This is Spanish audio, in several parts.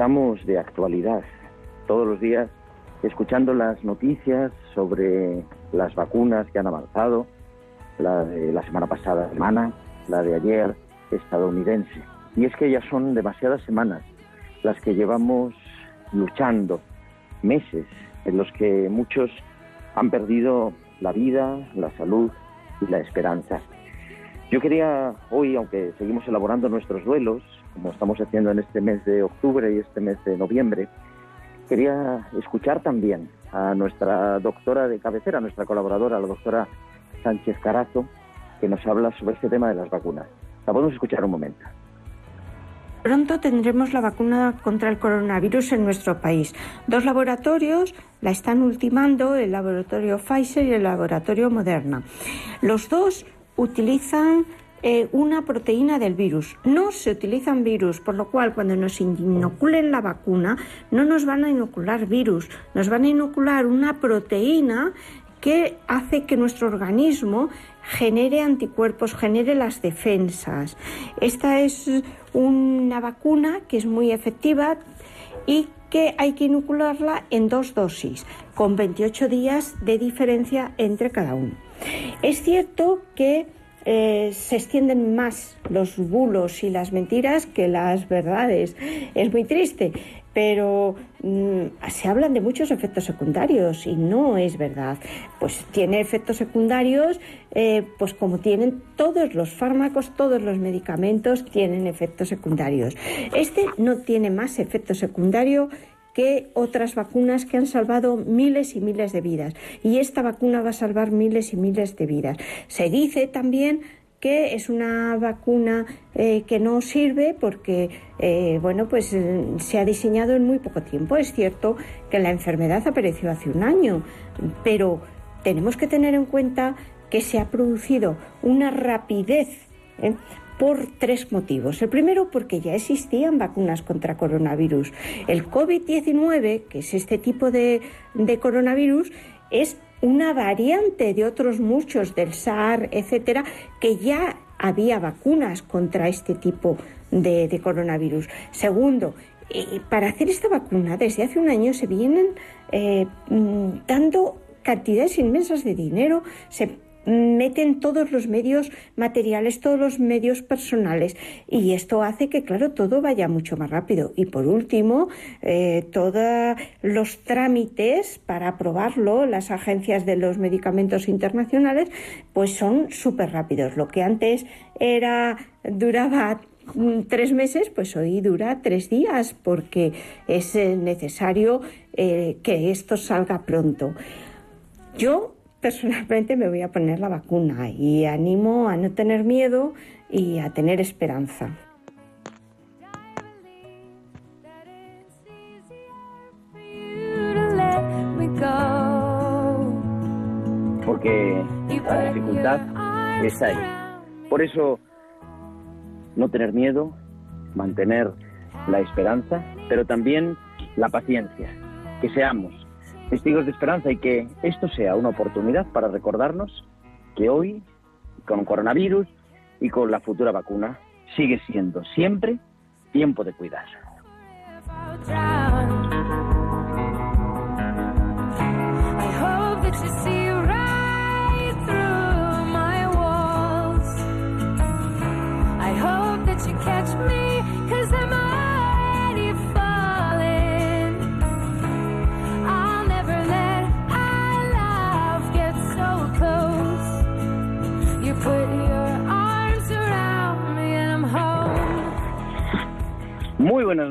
Estamos de actualidad todos los días escuchando las noticias sobre las vacunas que han avanzado, la de la semana pasada alemana, la de ayer estadounidense. Y es que ya son demasiadas semanas las que llevamos luchando, meses en los que muchos han perdido la vida, la salud y la esperanza. Yo quería hoy, aunque seguimos elaborando nuestros duelos, como estamos haciendo en este mes de octubre y este mes de noviembre, quería escuchar también a nuestra doctora de cabecera, nuestra colaboradora, la doctora Sánchez Carazo, que nos habla sobre este tema de las vacunas. La podemos escuchar un momento. Pronto tendremos la vacuna contra el coronavirus en nuestro país. Dos laboratorios la están ultimando, el laboratorio Pfizer y el laboratorio Moderna. Los dos utilizan eh, una proteína del virus. No se utilizan virus, por lo cual cuando nos inoculen la vacuna no nos van a inocular virus, nos van a inocular una proteína que hace que nuestro organismo genere anticuerpos, genere las defensas. Esta es una vacuna que es muy efectiva y que hay que inocularla en dos dosis, con 28 días de diferencia entre cada uno. Es cierto que eh, se extienden más los bulos y las mentiras que las verdades. Es muy triste, pero mm, se hablan de muchos efectos secundarios y no es verdad. Pues tiene efectos secundarios, eh, pues como tienen todos los fármacos, todos los medicamentos tienen efectos secundarios. Este no tiene más efecto secundario que otras vacunas que han salvado miles y miles de vidas. Y esta vacuna va a salvar miles y miles de vidas. Se dice también que es una vacuna eh, que no sirve porque eh, bueno pues eh, se ha diseñado en muy poco tiempo es cierto que la enfermedad apareció hace un año pero tenemos que tener en cuenta que se ha producido una rapidez por tres motivos. El primero, porque ya existían vacunas contra coronavirus. El COVID-19, que es este tipo de, coronavirus, es una variante de otros muchos del SAR, etcétera, que ya había vacunas contra este tipo de, de coronavirus. Segundo, eh, para hacer esta vacuna, desde hace un año se vienen eh, mm, dando cantidades inmensas de dinero, se meten todos los medios materiales, todos los medios personales y esto hace que, claro, todo vaya mucho más rápido. Y por último, eh, todos los trámites para aprobarlo, las agencias de los medicamentos internacionales, pues son súper rápidos. Lo que antes era duraba tres meses, pues hoy dura tres días porque es necesario eh, que esto salga pronto. Yo personalmente me voy a poner la vacuna y animo a no tener miedo y a tener esperanza. Porque la dificultad está ahí. Por eso, no tener miedo, mantener la esperanza, pero también la paciencia. Que seamos testigos de esperanza y que esto sea una oportunidad para recordarnos que hoy, con coronavirus y con la futura vacuna, sigue siendo siempre Tiempo de Cuidar.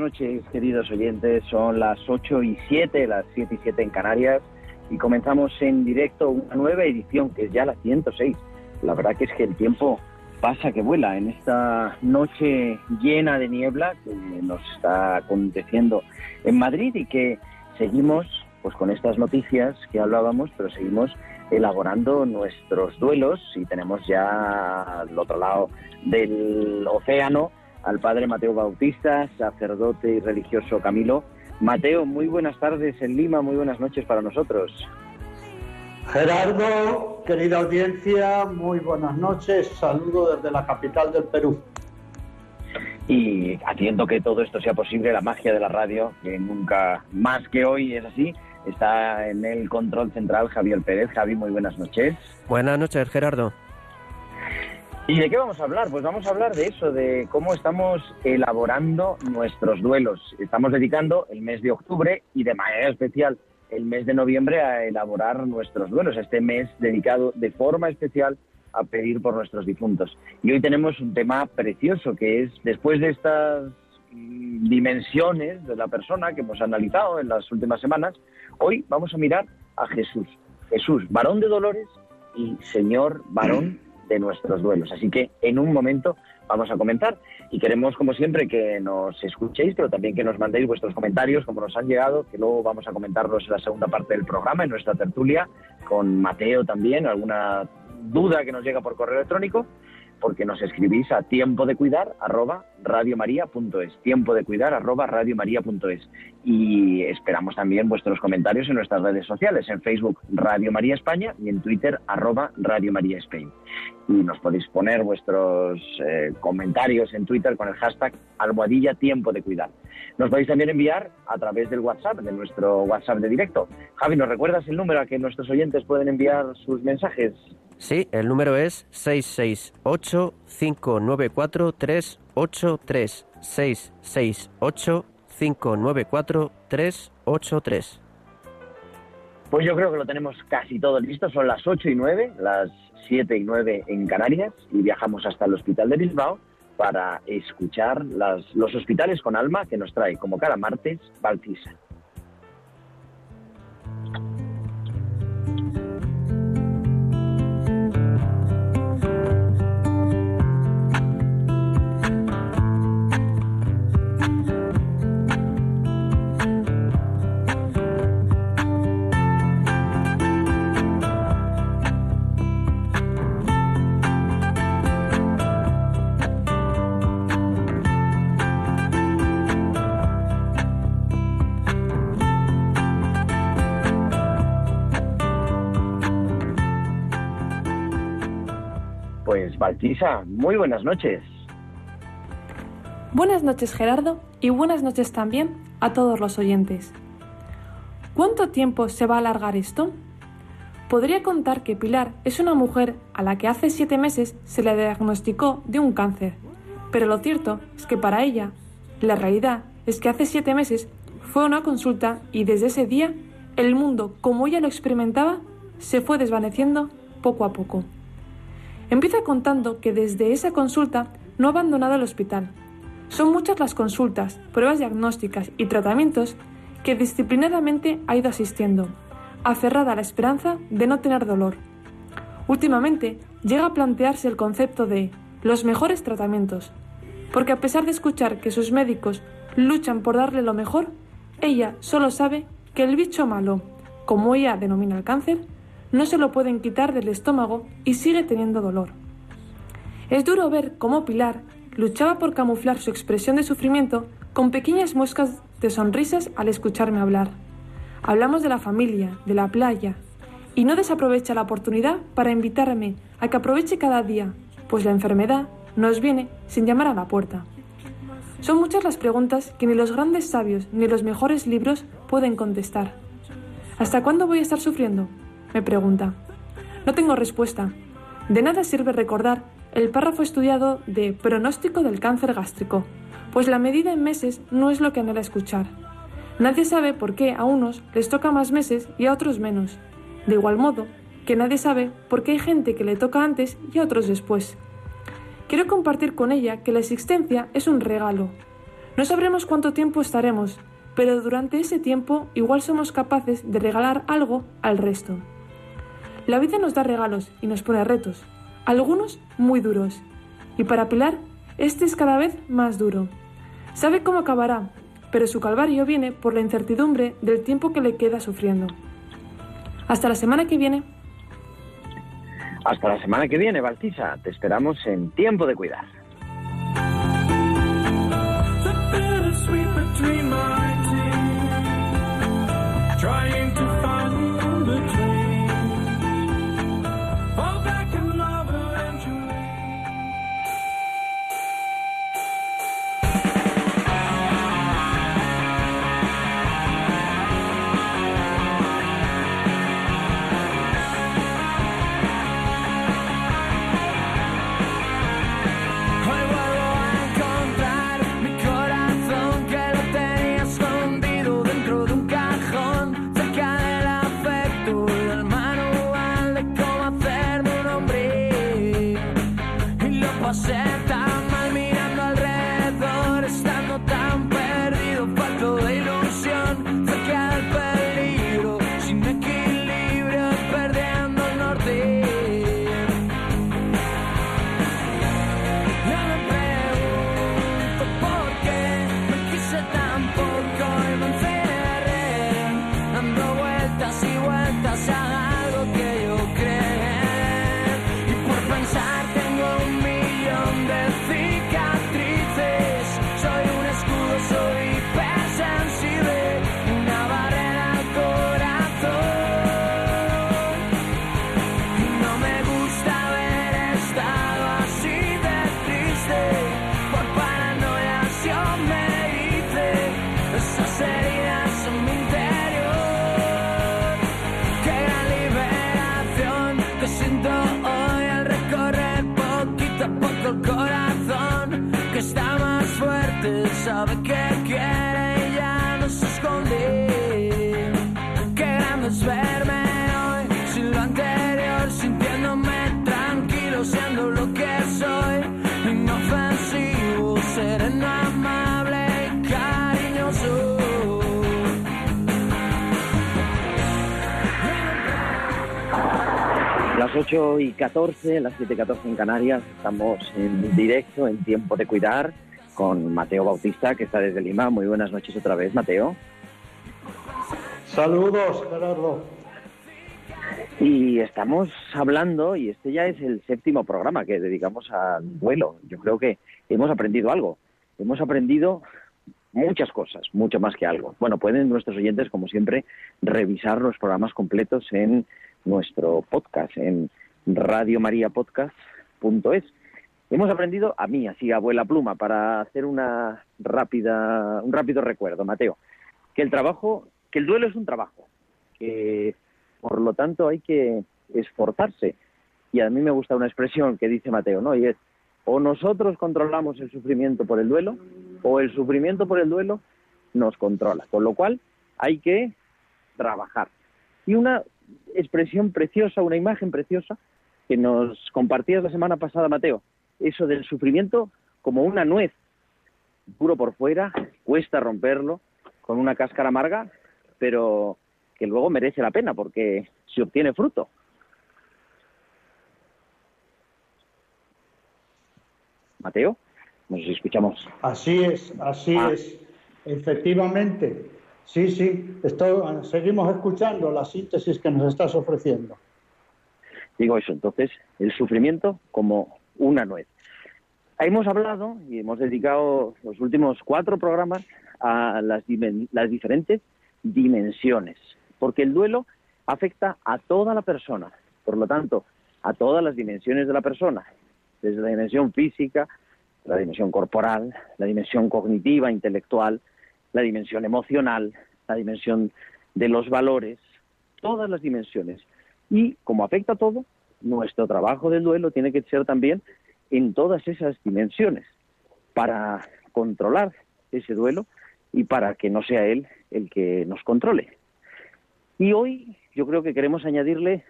Noches, queridos oyentes. Son las 8 y 7, las 7 y 7 en Canarias, y comenzamos en directo una nueva edición, que es ya la 106. La verdad que es que el tiempo pasa que vuela en esta noche llena de niebla que nos está aconteciendo en Madrid y que seguimos pues con estas noticias que hablábamos, pero seguimos elaborando nuestros duelos y tenemos ya al otro lado del océano al padre Mateo Bautista, sacerdote y religioso Camilo. Mateo, muy buenas tardes en Lima, muy buenas noches para nosotros. Gerardo, querida audiencia, muy buenas noches, saludo desde la capital del Perú. Y haciendo que todo esto sea posible, la magia de la radio, que nunca más que hoy es así, está en el control central Javier Pérez. Javi, muy buenas noches. Buenas noches, Gerardo. ¿Y de qué vamos a hablar? Pues vamos a hablar de eso, de cómo estamos elaborando nuestros duelos. Estamos dedicando el mes de octubre y de manera especial el mes de noviembre a elaborar nuestros duelos, este mes dedicado de forma especial a pedir por nuestros difuntos. Y hoy tenemos un tema precioso que es, después de estas mm, dimensiones de la persona que hemos analizado en las últimas semanas, hoy vamos a mirar a Jesús. Jesús, varón de dolores y Señor varón de nuestros duelos. Así que en un momento vamos a comentar y queremos, como siempre, que nos escuchéis, pero también que nos mandéis vuestros comentarios, como nos han llegado, que luego vamos a comentarlos en la segunda parte del programa, en nuestra tertulia, con Mateo también, alguna duda que nos llega por correo electrónico porque nos escribís a tiempo de cuidar arroba radiomaria.es, tiempo de cuidar arroba radiomaria.es. Y esperamos también vuestros comentarios en nuestras redes sociales, en Facebook Radio María España y en Twitter arroba Radio María Spain. Y nos podéis poner vuestros eh, comentarios en Twitter con el hashtag almohadilla tiempo de cuidar. Nos podéis también enviar a través del WhatsApp, de nuestro WhatsApp de directo. Javi, ¿nos recuerdas el número a que nuestros oyentes pueden enviar sus mensajes? Sí, el número es 668-594-383. 668-594-383. Pues yo creo que lo tenemos casi todo listo. Son las 8 y 9, las 7 y 9 en Canarias y viajamos hasta el Hospital de Bilbao para escuchar los hospitales con alma que nos trae, como cada martes, Baltisa. Baltisa, muy buenas noches. Buenas noches Gerardo y buenas noches también a todos los oyentes. ¿Cuánto tiempo se va a alargar esto? Podría contar que Pilar es una mujer a la que hace siete meses se le diagnosticó de un cáncer, pero lo cierto es que para ella, la realidad es que hace siete meses fue una consulta y desde ese día el mundo como ella lo experimentaba se fue desvaneciendo poco a poco. Empieza contando que desde esa consulta no ha abandonado el hospital. Son muchas las consultas, pruebas diagnósticas y tratamientos que disciplinadamente ha ido asistiendo, aferrada a la esperanza de no tener dolor. Últimamente llega a plantearse el concepto de los mejores tratamientos, porque a pesar de escuchar que sus médicos luchan por darle lo mejor, ella solo sabe que el bicho malo, como ella denomina el cáncer, no se lo pueden quitar del estómago y sigue teniendo dolor. Es duro ver cómo Pilar luchaba por camuflar su expresión de sufrimiento con pequeñas muescas de sonrisas al escucharme hablar. Hablamos de la familia, de la playa, y no desaprovecha la oportunidad para invitarme a que aproveche cada día, pues la enfermedad nos viene sin llamar a la puerta. Son muchas las preguntas que ni los grandes sabios ni los mejores libros pueden contestar. ¿Hasta cuándo voy a estar sufriendo? Me pregunta. No tengo respuesta. De nada sirve recordar el párrafo estudiado de pronóstico del cáncer gástrico, pues la medida en meses no es lo que anhela escuchar. Nadie sabe por qué a unos les toca más meses y a otros menos. De igual modo, que nadie sabe por qué hay gente que le toca antes y a otros después. Quiero compartir con ella que la existencia es un regalo. No sabremos cuánto tiempo estaremos, pero durante ese tiempo igual somos capaces de regalar algo al resto. La vida nos da regalos y nos pone retos, algunos muy duros. Y para Pilar, este es cada vez más duro. Sabe cómo acabará, pero su calvario viene por la incertidumbre del tiempo que le queda sufriendo. Hasta la semana que viene. Hasta la semana que viene, Baltisa. Te esperamos en Tiempo de Cuidar. Sabe que quiere y ya no se esconde. Qué grande es verme hoy sin lo anterior, sintiéndome tranquilo, siendo lo que soy, inofensivo, sereno, amable y cariñoso. Las 8 y 14, las 7 y 14 en Canarias, estamos en directo, en Tiempo de Cuidar, con Mateo Bautista, que está desde Lima. Muy buenas noches otra vez, Mateo. Saludos, Gerardo. Y estamos hablando, y este ya es el séptimo programa que dedicamos al vuelo. Yo creo que hemos aprendido algo. Hemos aprendido muchas cosas, mucho más que algo. Bueno, pueden nuestros oyentes, como siempre, revisar los programas completos en nuestro podcast, en radiomariapodcast.es. Hemos aprendido, a mí, así, abuela pluma, para hacer una rápida, un rápido recuerdo, Mateo, que el trabajo, que el duelo es un trabajo, que por lo tanto hay que esforzarse. Y a mí me gusta una expresión que dice Mateo, ¿no? Y es, o nosotros controlamos el sufrimiento por el duelo, o el sufrimiento por el duelo nos controla. Con lo cual hay que trabajar. Y una expresión preciosa, una imagen preciosa que nos compartías la semana pasada, Mateo, eso del sufrimiento como una nuez, puro por fuera, cuesta romperlo, con una cáscara amarga, pero que luego merece la pena porque se obtiene fruto. Mateo, nos escuchamos. Así es, así Ah. es. Efectivamente. Sí, sí. Esto, seguimos escuchando la síntesis que nos estás ofreciendo. Digo eso, entonces, el sufrimiento como una nuez. Hemos hablado y hemos dedicado los últimos cuatro programas a las, diferentes dimensiones, porque el duelo afecta a toda la persona, por lo tanto, a todas las dimensiones de la persona, desde la dimensión física, la dimensión corporal, la dimensión cognitiva, intelectual, la dimensión emocional, la dimensión de los valores, todas las dimensiones. Y como afecta a todo, nuestro trabajo del duelo tiene que ser también en todas esas dimensiones para controlar ese duelo y para que no sea él el que nos controle. Y hoy yo creo que queremos añadirle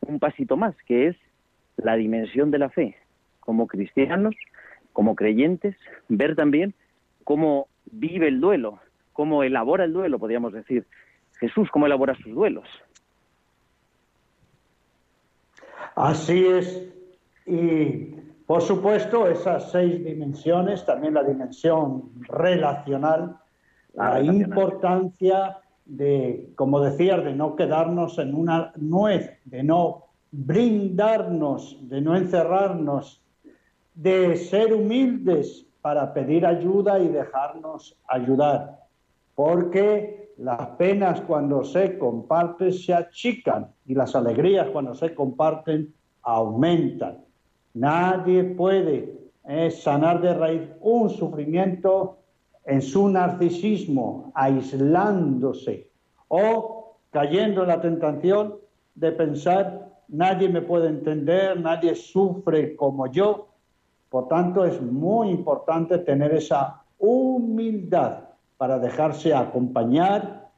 un pasito más, que es la dimensión de la fe. Como cristianos, como creyentes, ver también cómo vive el duelo, cómo elabora el duelo, podríamos decir. Jesús, cómo elabora sus duelos. Así es. Y por supuesto, esas seis dimensiones, también la dimensión relacional, la, importancia de, como decías, de no quedarnos en una nuez, de no brindarnos, de no encerrarnos, de ser humildes para pedir ayuda y dejarnos ayudar. Porque las penas cuando se comparten se achican y las alegrías cuando se comparten aumentan. Nadie puede eh, sanar de raíz un sufrimiento en su narcisismo, aislándose o cayendo en la tentación de pensar nadie me puede entender, nadie sufre como yo. Por tanto, es muy importante tener esa humildad para dejarse acompañar,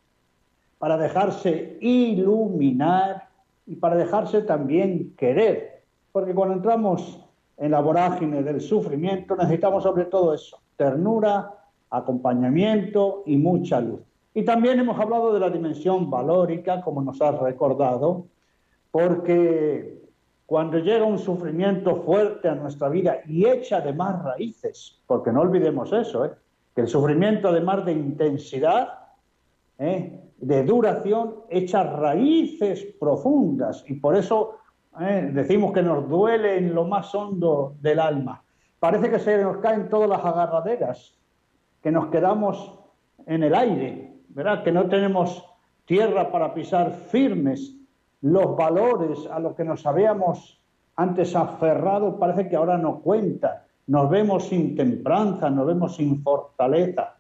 para dejarse iluminar y para dejarse también querer. Porque cuando entramos en la vorágine del sufrimiento necesitamos sobre todo eso, ternura, acompañamiento y mucha luz. Y también hemos hablado de la dimensión valórica, como nos has recordado, porque cuando llega un sufrimiento fuerte a nuestra vida y echa de más raíces, porque no olvidemos eso, ¿eh? Que el sufrimiento además de intensidad, ¿eh? de duración, echa raíces profundas y por eso ¿eh? decimos que nos duele en lo más hondo del alma. Parece que se nos caen todas las agarraderas, que nos quedamos en el aire, ¿verdad? Que no tenemos tierra para pisar firmes. Los valores a los que nos habíamos antes aferrado parece que ahora no cuentan. Nos vemos sin templanza, nos vemos sin fortaleza.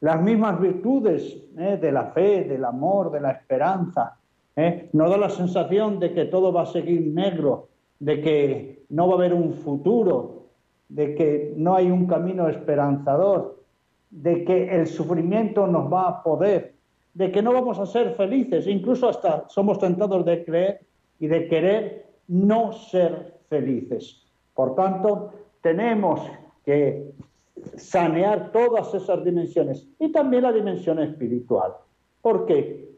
Las mismas virtudes ¿eh? de la fe, del amor, de la esperanza, ¿eh? nos da la sensación de que todo va a seguir negro, de que no va a haber un futuro, de que no hay un camino esperanzador, de que el sufrimiento nos va a poder, de que no vamos a ser felices, incluso hasta somos tentados de creer y de querer no ser felices. Por tanto, tenemos que sanear todas esas dimensiones y también la dimensión espiritual. ¿Por qué?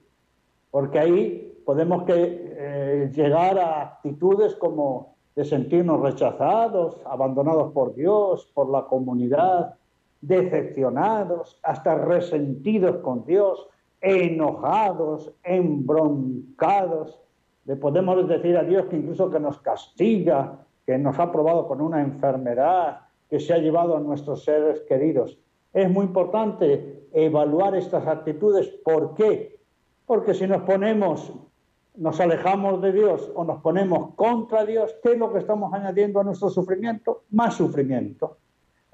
Porque ahí podemos que, eh, llegar a actitudes como de sentirnos rechazados, abandonados por Dios, por la comunidad, decepcionados, hasta resentidos con Dios, enojados, embroncados. Le podemos decir a Dios que incluso que nos castiga, que nos ha probado con una enfermedad, que se ha llevado a nuestros seres queridos. Es muy importante evaluar estas actitudes. ¿Por qué? Porque si nos ponemos, nos alejamos de Dios o nos ponemos contra Dios, ¿qué es lo que estamos añadiendo a nuestro sufrimiento? Más sufrimiento.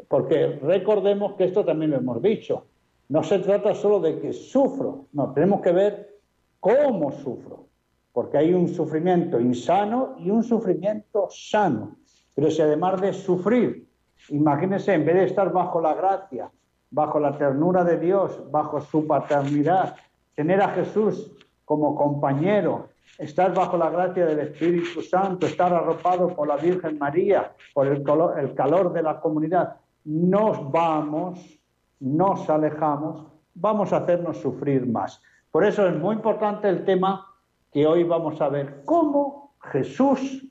Porque recordemos que esto también lo hemos dicho. No se trata solo de que sufro, no, tenemos que ver cómo sufro. Porque hay un sufrimiento insano y un sufrimiento sano. Pero si además de sufrir, imagínense, en vez de estar bajo la gracia, bajo la ternura de Dios, bajo su paternidad, tener a Jesús como compañero, estar bajo la gracia del Espíritu Santo, estar arropado por la Virgen María, por el, el calor de la comunidad, nos vamos, nos alejamos, vamos a hacernos sufrir más. Por eso es muy importante el tema que hoy vamos a ver, cómo Jesús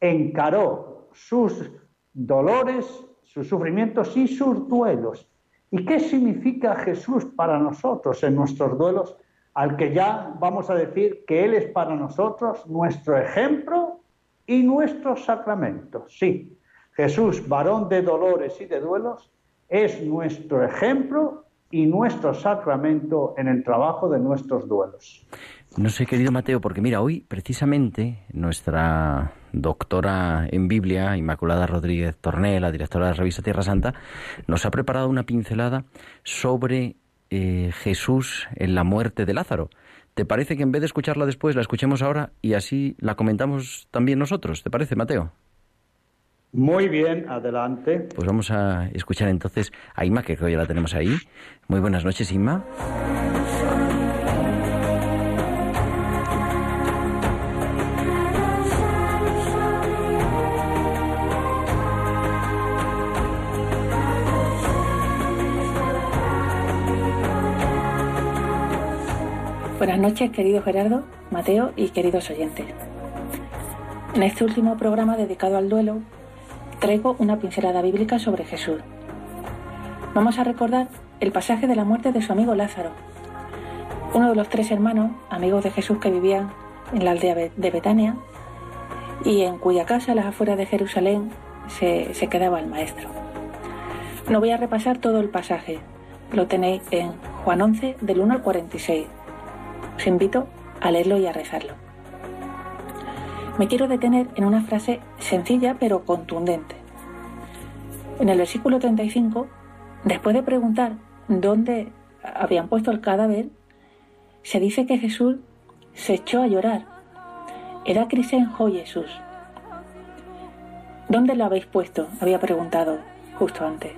encaró sus dolores, sus sufrimientos y sus duelos. ¿Y qué significa Jesús para nosotros en nuestros duelos? Al que ya vamos a decir que Él es para nosotros nuestro ejemplo y nuestro sacramento. Sí, Jesús, varón de dolores y de duelos, es nuestro ejemplo y nuestro sacramento en el trabajo de nuestros duelos. No sé, querido Mateo, porque mira, hoy precisamente nuestra doctora en Biblia, Inmaculada Rodríguez Tornel, la directora de la revista Tierra Santa, nos ha preparado una pincelada sobre eh, Jesús en la muerte de Lázaro. ¿Te parece que en vez de escucharla después, la escuchemos ahora y así la comentamos también nosotros? ¿Te parece, Mateo? Muy bien, adelante. Pues vamos a escuchar entonces a Inma, que creo ya la tenemos ahí. Muy buenas noches, Inma. Buenas noches, querido Gerardo, Mateo y queridos oyentes. En este último programa dedicado al duelo, traigo una pincelada bíblica sobre Jesús. Vamos a recordar el pasaje de la muerte de su amigo Lázaro, uno de los tres hermanos, amigos de Jesús que vivían en la aldea de Betania y en cuya casa, a las afueras de Jerusalén, se, se quedaba el maestro. No voy a repasar todo el pasaje, lo tenéis en Juan 11, del 1 al 46. Os invito a leerlo y a rezarlo. Me quiero detener en una frase sencilla pero contundente. En el versículo 35, después de preguntar dónde habían puesto el cadáver, se dice que Jesús se echó a llorar. Era Crisenjo Jesús. ¿Dónde lo habéis puesto? había preguntado justo antes.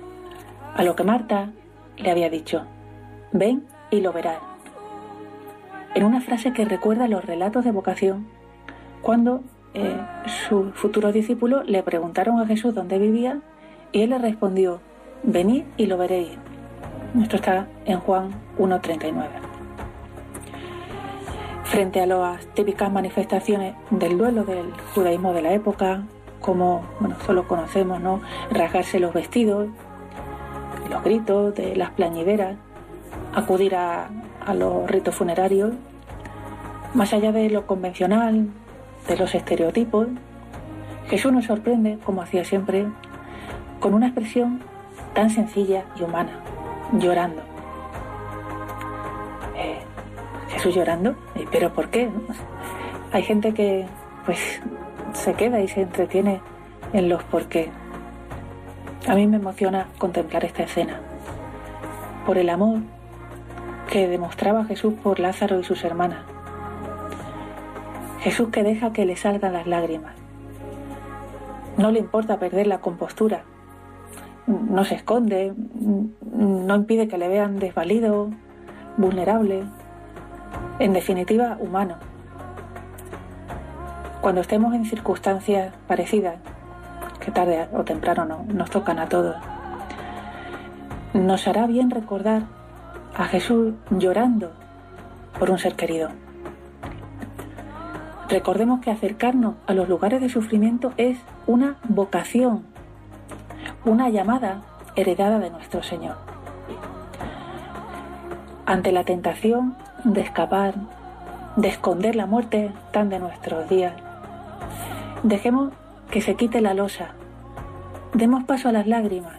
A lo que Marta le había dicho, ven y lo verás. En una frase que recuerda los relatos de vocación, cuando eh, su futuro discípulo le preguntaron a Jesús dónde vivía y él le respondió, venid y lo veréis. Esto está en Juan 1.39. Frente a las típicas manifestaciones del duelo del judaísmo de la época, como bueno, solo conocemos, ¿no? rasgarse los vestidos, los gritos de las plañideras, acudir a los ritos funerarios, más allá de lo convencional, de los estereotipos, Jesús nos sorprende, como hacía siempre, con una expresión tan sencilla y humana, llorando. Jesús llorando, Eh, pero ¿por qué? Hay gente que pues se queda y se entretiene en los por qué. A mí me emociona contemplar esta escena, por el amor que demostraba Jesús por Lázaro y sus hermanas. Jesús que deja que le salgan las lágrimas. No le importa perder la compostura. No se esconde, no impide que le vean desvalido, vulnerable, en definitiva humano. Cuando estemos en circunstancias parecidas, que tarde o temprano no, nos tocan a todos, nos hará bien recordar a Jesús llorando por un ser querido. Recordemos que acercarnos a los lugares de sufrimiento es una vocación, una llamada heredada de nuestro Señor. Ante la tentación de escapar, de esconder la muerte tan de nuestros días, dejemos que se quite la losa, demos paso a las lágrimas,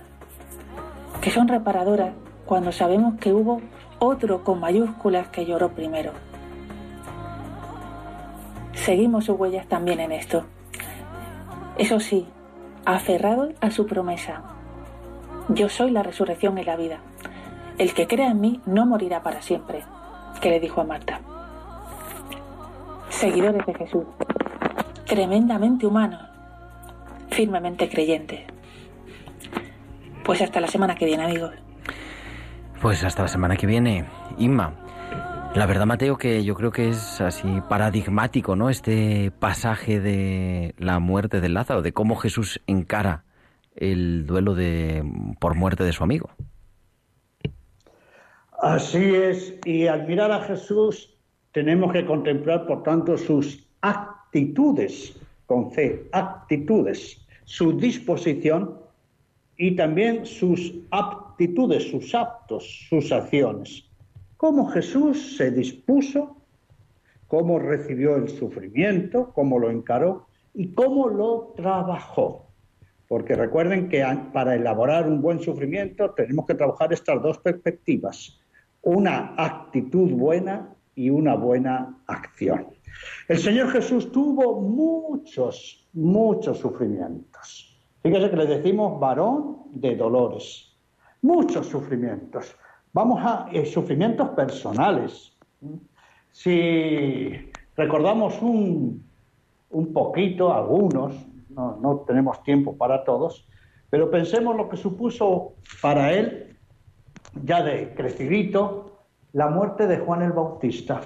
que son reparadoras cuando sabemos que hubo otro con mayúsculas que lloró primero. Seguimos sus huellas también en esto. Eso sí, aferrado a su promesa. Yo soy la resurrección y la vida. El que crea en mí no morirá para siempre, que le dijo a Marta. Seguidores de Jesús, tremendamente humanos, firmemente creyentes. Pues hasta la semana que viene, amigos. Pues hasta la semana que viene. Inma, la verdad, Mateo, que yo creo que es así paradigmático, ¿no? Este pasaje de la muerte de Lázaro, de cómo Jesús encara el duelo de por muerte de su amigo. Así es, y al mirar a Jesús tenemos que contemplar, por tanto, sus actitudes, con C, actitudes, su disposición y también sus aptitudes, sus actos, sus acciones. Cómo Jesús se dispuso, cómo recibió el sufrimiento, cómo lo encaró y cómo lo trabajó. Porque recuerden que para elaborar un buen sufrimiento tenemos que trabajar estas dos perspectivas, una actitud buena y una buena acción. El Señor Jesús tuvo muchos, muchos sufrimientos. Fíjese que le decimos varón de dolores, muchos sufrimientos. Vamos a eh, sufrimientos personales. Si recordamos un, un poquito, algunos, no, no tenemos tiempo para todos, pero pensemos lo que supuso para él, ya de crecidito, la muerte de Juan el Bautista.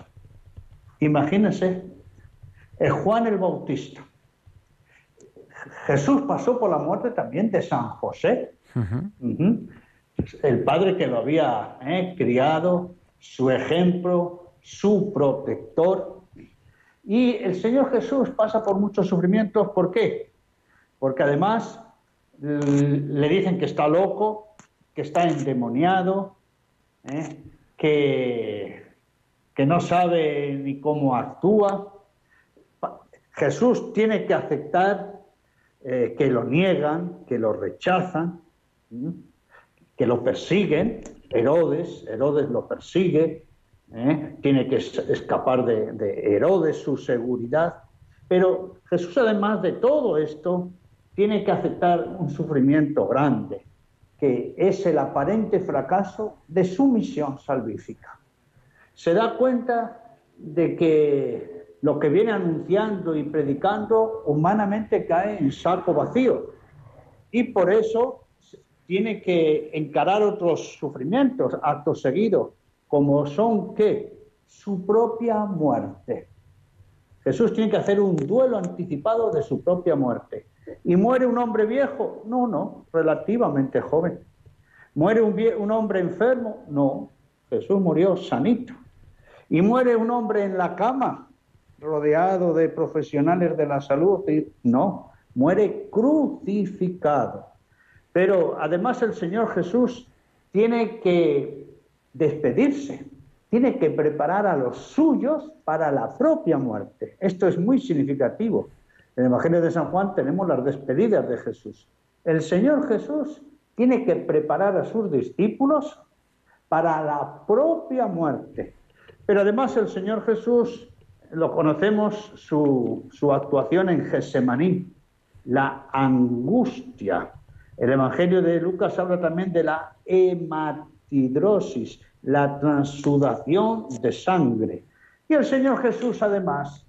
Imagínense, es Juan el Bautista. Jesús pasó por la muerte también de San José. El padre que lo había eh, criado, su ejemplo, su protector. Y el Señor Jesús pasa por muchos sufrimientos. ¿Por qué? Porque además l- le dicen que está loco, que está endemoniado, ¿eh? que, que no sabe ni cómo actúa. Jesús tiene que aceptar eh, que lo niegan, que lo rechazan. Que lo persiguen. Herodes, Herodes lo persigue, ¿eh? tiene que es- escapar de, de Herodes, su seguridad. Pero Jesús, además de todo esto, tiene que aceptar un sufrimiento grande, que es el aparente fracaso de su misión salvífica. Se da cuenta de que lo que viene anunciando y predicando humanamente cae en saco vacío. Y por eso tiene que encarar otros sufrimientos, actos seguidos, como son que su propia muerte. Jesús tiene que hacer un duelo anticipado de su propia muerte. ¿Y muere un hombre viejo? No, no, relativamente joven. ¿Muere un, un hombre enfermo? No, Jesús murió sanito. ¿Y muere un hombre en la cama, rodeado de profesionales de la salud? No, muere crucificado. Pero además el Señor Jesús tiene que despedirse, tiene que preparar a los suyos para la propia muerte. Esto es muy significativo. En el Evangelio de San Juan tenemos las despedidas de Jesús. El Señor Jesús tiene que preparar a sus discípulos para la propia muerte. Pero además el Señor Jesús, lo conocemos su, su actuación en Getsemaní, la angustia. El Evangelio de Lucas habla también de la hematidrosis, la transudación de sangre. Y el Señor Jesús además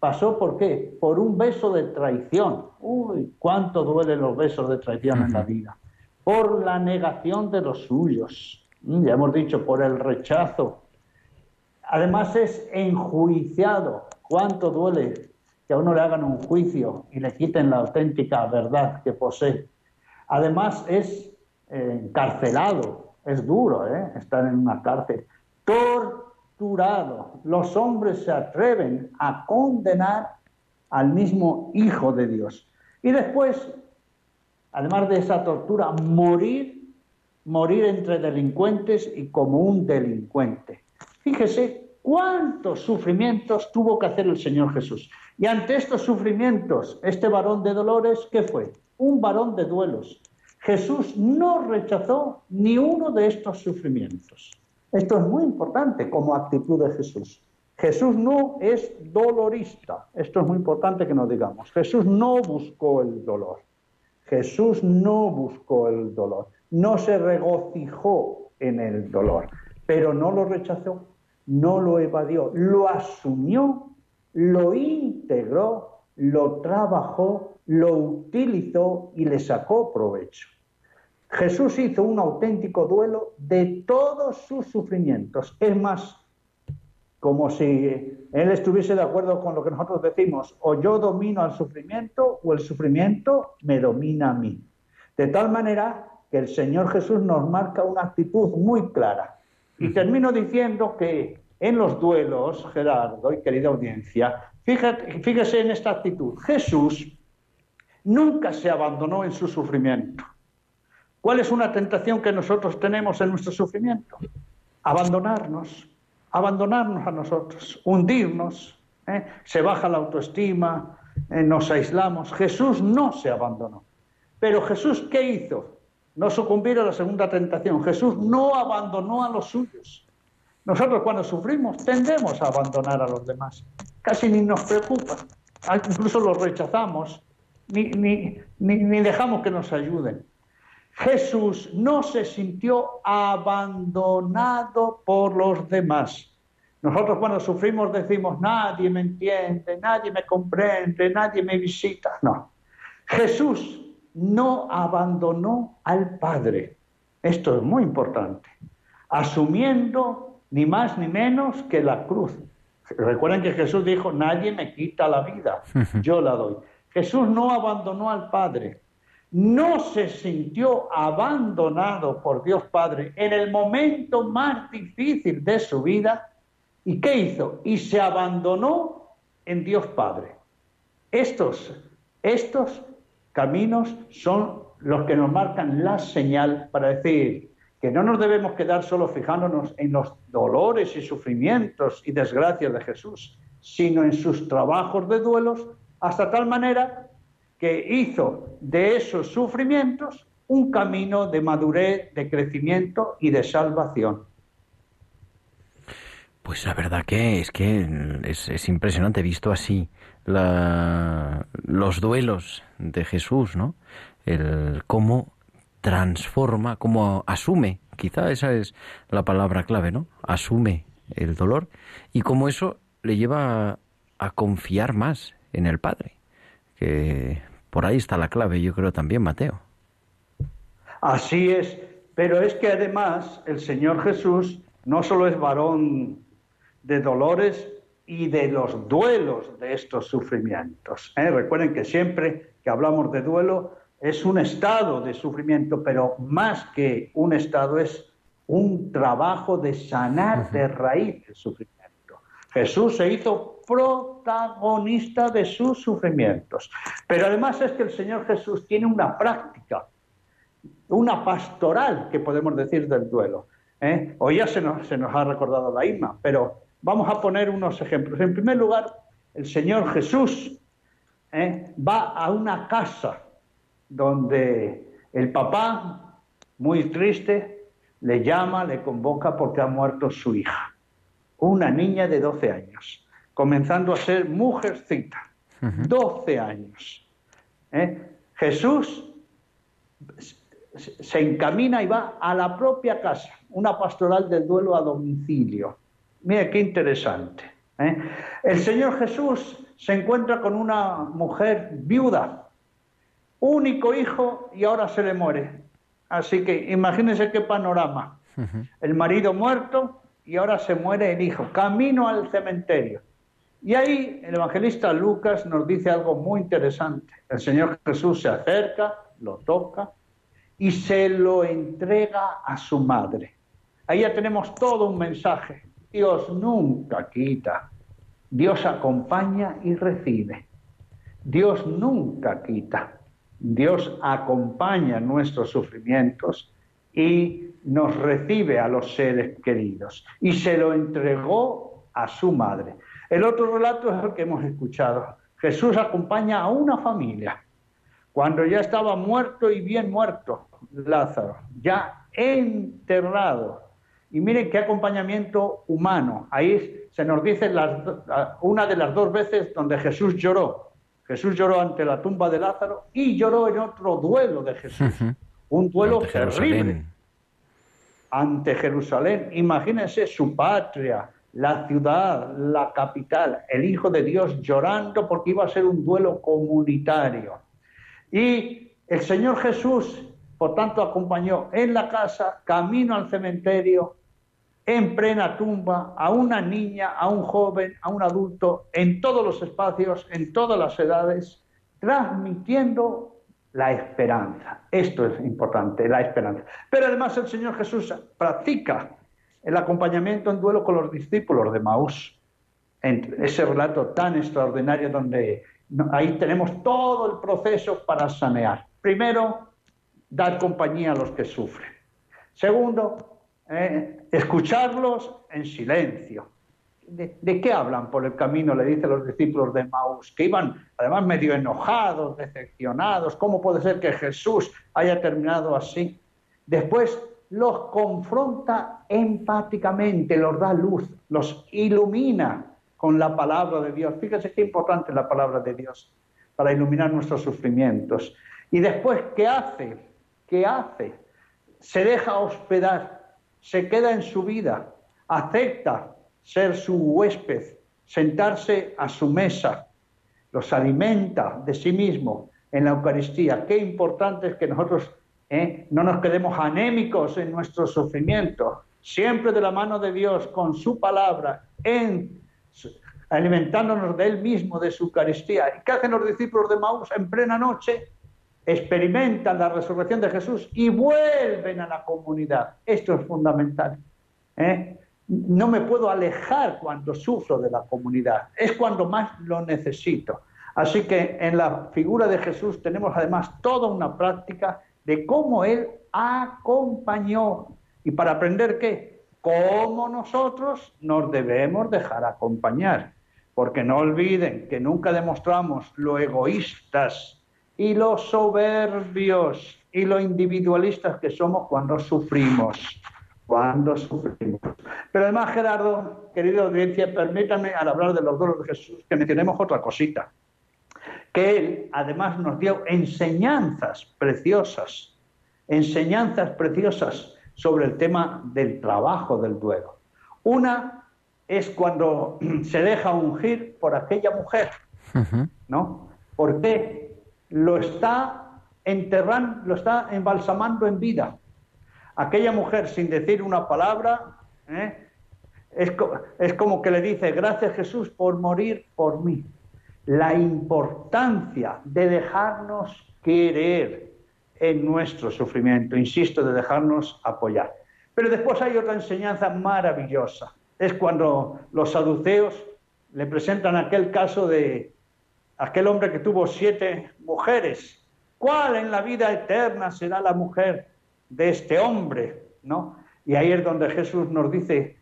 pasó por qué? Por un beso de traición. Uy, cuánto duelen los besos de traición en la vida. Por la negación de los suyos. Mm, Ya hemos dicho, por el rechazo. Además es enjuiciado. ¿Cuánto duele que a uno le hagan un juicio y le quiten la auténtica verdad que posee? Además es eh, encarcelado. Es duro ¿eh? estar en una cárcel. Torturado. Los hombres se atreven a condenar al mismo Hijo de Dios. Y después, además de esa tortura, morir, morir entre delincuentes y como un delincuente. Fíjese cuántos sufrimientos tuvo que hacer el Señor Jesús. Y ante estos sufrimientos, este varón de dolores, ¿qué fue? Un varón de duelos. Jesús no rechazó ni uno de estos sufrimientos. Esto es muy importante como actitud de Jesús. Jesús no es dolorista. Esto es muy importante que nos digamos. Jesús no buscó el dolor. Jesús no buscó el dolor. No se regocijó en el dolor. Pero no lo rechazó, no lo evadió. Lo asumió, lo integró, lo trabajó, lo utilizó y le sacó provecho. Jesús hizo un auténtico duelo de todos sus sufrimientos. Es más, como si él estuviese de acuerdo con lo que nosotros decimos, o yo domino al sufrimiento o el sufrimiento me domina a mí. De tal manera que el Señor Jesús nos marca una actitud muy clara. Y termino diciendo que en los duelos, Gerardo y querida audiencia, fíjate, fíjese en esta actitud. Jesús nunca se abandonó en su sufrimiento. ¿Cuál es una tentación que nosotros tenemos en nuestro sufrimiento? Abandonarnos, abandonarnos a nosotros, hundirnos, ¿eh? se baja la autoestima, eh, nos aislamos. Jesús no se abandonó. Pero Jesús, ¿qué hizo? No sucumbir a la segunda tentación. Jesús no abandonó a los suyos. Nosotros cuando sufrimos tendemos a abandonar a los demás. Casi ni nos preocupa. Ah, Incluso los rechazamos. Ni, ni, ni, ni dejamos que nos ayuden. Jesús no se sintió abandonado por los demás. Nosotros cuando sufrimos decimos, nadie me entiende, nadie me comprende, nadie me visita. No, Jesús no abandonó al Padre. Esto es muy importante. Asumiendo ni más ni menos que la cruz. Recuerden que Jesús dijo, nadie me quita la vida, yo la doy. Jesús no abandonó al Padre. No se sintió abandonado por Dios Padre en el momento más difícil de su vida. ¿Y qué hizo? Y se abandonó en Dios Padre. Estos, estos caminos son los que nos marcan la señal para decir que no nos debemos quedar solo fijándonos en los dolores y sufrimientos y desgracias de Jesús, sino en sus trabajos de duelos, hasta tal manera que hizo de esos sufrimientos un camino de madurez, de crecimiento y de salvación. Pues la verdad que es que es, es impresionante visto así la, los duelos de Jesús, ¿no? El cómo transforma, cómo asume, quizá esa es la palabra clave, ¿no? Asume el dolor y cómo eso le lleva a confiar más en el Padre. Que por ahí está la clave, yo creo también, Mateo. Así es, pero es que además el Señor Jesús no solo es varón de dolores y de los duelos de estos sufrimientos. ¿eh? Recuerden que siempre que hablamos de duelo es un estado de sufrimiento, pero más que un estado es un trabajo de sanar de raíz el sufrimiento. Jesús se hizo protagonista de sus sufrimientos. Pero además es que el Señor Jesús tiene una práctica, una pastoral, que podemos decir, del duelo. ¿eh? Hoy ya se nos, ha recordado la Isma, pero vamos a poner unos ejemplos. En primer lugar, el Señor Jesús ¿eh? va a una casa donde el papá, muy triste, le llama, le convoca porque ha muerto su hija, una niña de 12 años, comenzando a ser mujercita, 12 años. ¿eh? Jesús se encamina y va a la propia casa, una pastoral del duelo a domicilio. Mira qué interesante. ¿eh? El Señor Jesús se encuentra con una mujer viuda, único hijo y ahora se le muere. Así que imagínense qué panorama. El marido muerto y ahora se muere el hijo, camino al cementerio. Y ahí el evangelista Lucas nos dice algo muy interesante. El Señor Jesús se acerca, lo toca y se lo entrega a su madre. Ahí ya tenemos todo un mensaje. Dios nunca quita. Dios acompaña y recibe. Dios nunca quita. Dios acompaña nuestros sufrimientos y nos recibe a los seres queridos. Y se lo entregó a su madre. El otro relato es el que hemos escuchado. Jesús acompaña a una familia. Cuando ya estaba muerto y bien muerto Lázaro, ya enterrado. Y miren qué acompañamiento humano. Ahí se nos dice las, una de las dos veces donde Jesús lloró. Jesús lloró ante la tumba de Lázaro y lloró en otro duelo de Jesús. Un duelo terrible. Ante Jerusalén. Imagínense su patria, la ciudad, la capital, el Hijo de Dios llorando porque iba a ser un duelo comunitario. Y el Señor Jesús, por tanto, acompañó en la casa, camino al cementerio, en plena tumba, a una niña, a un joven, a un adulto, en todos los espacios, en todas las edades, transmitiendo la esperanza. Esto es importante, la esperanza. Pero además el Señor Jesús practica el acompañamiento en duelo con los discípulos de Maús. En ese relato tan extraordinario donde ahí tenemos todo el proceso para sanear. Primero, dar compañía a los que sufren. Segundo, eh, escucharlos en silencio. De, qué hablan por el camino? Le dicen los discípulos de Maús, que iban además medio enojados, decepcionados. ¿Cómo puede ser que Jesús haya terminado así? Después los confronta empáticamente, los da luz, los ilumina con la palabra de Dios. Fíjese qué importante la palabra de Dios para iluminar nuestros sufrimientos. Y después, ¿qué hace? ¿Qué hace? Se deja hospedar, se queda en su vida, acepta ser su huésped, sentarse a su mesa, los alimenta de sí mismo en la Eucaristía. Qué importante es que nosotros ¿eh? no nos quedemos anémicos en nuestro sufrimiento, siempre de la mano de Dios, con su palabra, en, alimentándonos de Él mismo, de su Eucaristía. ¿Y qué hacen los discípulos de Maús en plena noche? Experimentan la resurrección de Jesús y vuelven a la comunidad. Esto es fundamental. ¿eh? No me puedo alejar cuando sufro de la comunidad. Es cuando más lo necesito. Así que en la figura de Jesús tenemos además toda una práctica de cómo Él acompañó. ¿Y para aprender qué? Cómo nosotros nos debemos dejar acompañar. Porque no olviden que nunca demostramos lo egoístas y lo soberbios y lo individualistas que somos cuando sufrimos. Cuando sufrimos. Pero además, Gerardo, querida audiencia, permítanme al hablar de los dolores de Jesús que mencionemos otra cosita que Él además nos dio enseñanzas preciosas, enseñanzas preciosas sobre el tema del trabajo del duelo. Una es cuando se deja ungir por aquella mujer, ¿no? Porque lo está enterrando, lo está embalsamando en vida. Aquella mujer sin decir una palabra, ¿eh? es, es como que le dice, gracias Jesús por morir por mí la importancia de dejarnos querer en nuestro sufrimiento, insisto, de dejarnos apoyar. Pero después hay otra enseñanza maravillosa. Es cuando los saduceos le presentan aquel caso de aquel hombre que tuvo siete mujeres. ¿Cuál en la vida eterna será la mujer de este hombre? ¿No? Y ahí es donde Jesús nos dice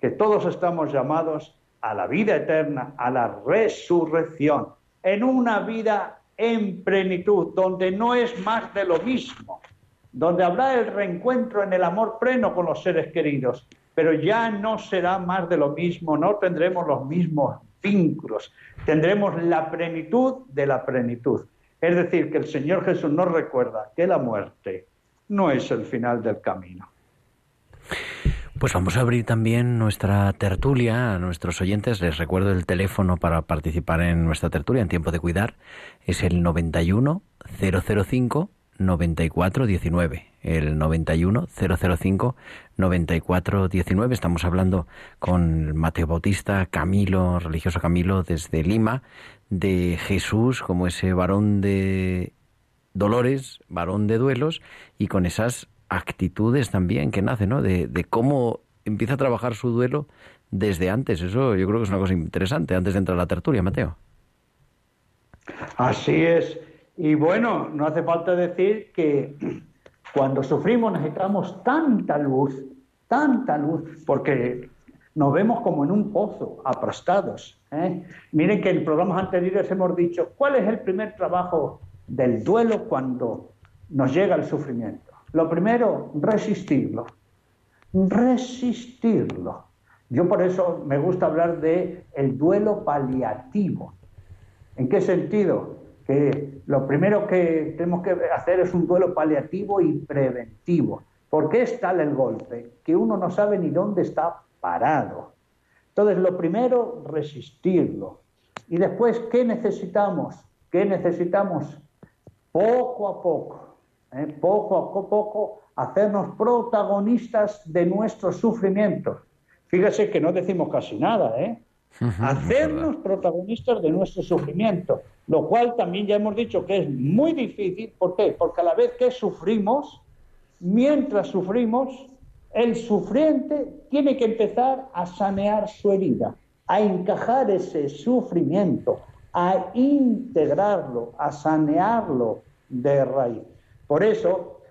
que todos estamos llamados a la vida eterna, a la resurrección, en una vida en plenitud, donde no es más de lo mismo, donde habrá el reencuentro en el amor pleno con los seres queridos, pero ya no será más de lo mismo, no tendremos los mismos vínculos, tendremos la plenitud de la plenitud. Es decir, que el Señor Jesús nos recuerda que la muerte no es el final del camino. Pues vamos a abrir también nuestra tertulia a nuestros oyentes. Les recuerdo el teléfono para participar en nuestra tertulia en tiempo de cuidar. Es el 91 005 9419. El 91 005 9419. Estamos hablando con Mateo Bautista, Camilo, religioso Camilo, desde Lima, de Jesús como ese varón de dolores, varón de duelos, y con esas actitudes también que nace, ¿no? De, de, cómo empieza a trabajar su duelo desde antes. Eso yo creo que es una cosa interesante, antes de entrar a la tertulia, Mateo. Así es. Y bueno, no hace falta decir que cuando sufrimos necesitamos tanta luz, tanta luz, porque nos vemos como en un pozo, aplastados. ¿eh? Miren que en programas anteriores hemos dicho, ¿cuál es el primer trabajo del duelo cuando nos llega el sufrimiento? Lo primero, resistirlo. Resistirlo. Yo por eso me gusta hablar de el duelo paliativo. ¿En qué sentido? Que lo primero que tenemos que hacer es un duelo paliativo y preventivo. ¿Por qué es tal el golpe? Que uno no sabe ni dónde está parado. Entonces, lo primero, resistirlo. Y después, ¿qué necesitamos? ¿Qué necesitamos? Poco a poco ¿eh? poco a poco hacernos protagonistas de nuestros sufrimientos. Fíjese que no decimos casi nada, ¿eh? hacernos protagonistas de nuestro sufrimiento, lo cual también ya hemos dicho que es muy difícil. ¿Por qué? Porque a la vez que sufrimos, mientras sufrimos, el sufriente tiene que empezar a sanear su herida, a encajar ese sufrimiento, a integrarlo, a sanearlo de raíz. Por eso,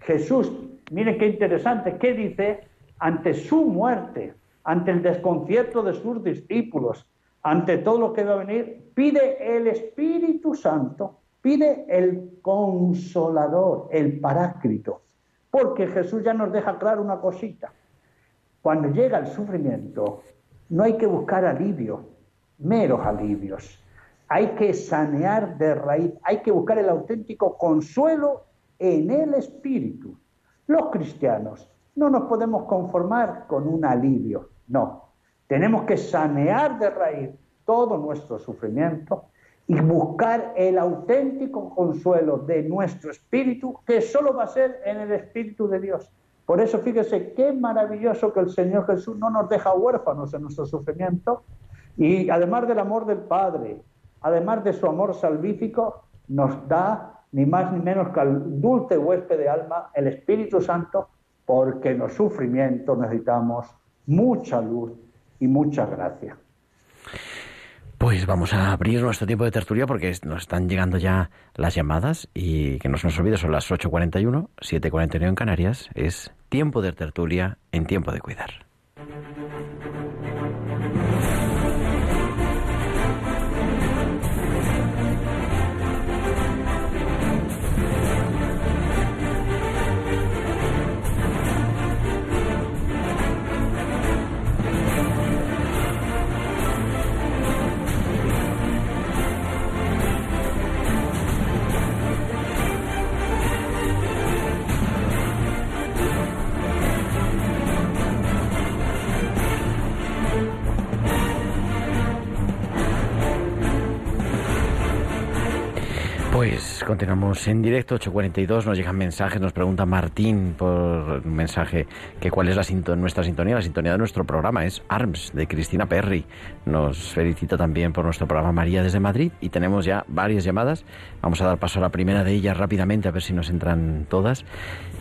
Jesús, miren qué interesante, ¿qué dice? Ante su muerte, ante el desconcierto de sus discípulos, ante todo lo que va a venir, pide el Espíritu Santo, pide el consolador, el paráclito, porque Jesús ya nos deja claro una cosita. Cuando llega el sufrimiento, no hay que buscar alivio, meros alivios. Hay que sanear de raíz, hay que buscar el auténtico consuelo en el Espíritu. Los cristianos no nos podemos conformar con un alivio, no. Tenemos que sanear de raíz todo nuestro sufrimiento y buscar el auténtico consuelo de nuestro espíritu, que solo va a ser en el Espíritu de Dios. Por eso fíjese qué maravilloso que el Señor Jesús no nos deja huérfanos en nuestro sufrimiento y además del amor del Padre, además de su amor salvífico, nos da ni más ni menos que al dulce huésped de alma, el Espíritu Santo, porque en los sufrimientos necesitamos mucha luz y mucha gracia. Pues vamos a abrir nuestro tiempo de tertulia porque nos están llegando ya las llamadas y que no se nos olvide, son las 8.41, 7.41 en Canarias, es tiempo de tertulia en tiempo de cuidar. Continuamos en directo, 8.42, nos llegan mensajes, nos pregunta Martín por un mensaje que cuál es la sinto- nuestra sintonía, la sintonía de nuestro programa es ARMS de Cristina Perry. Nos felicita también por nuestro programa María desde Madrid y tenemos ya varias llamadas. Vamos a dar paso a la primera de ellas rápidamente a ver si nos entran todas.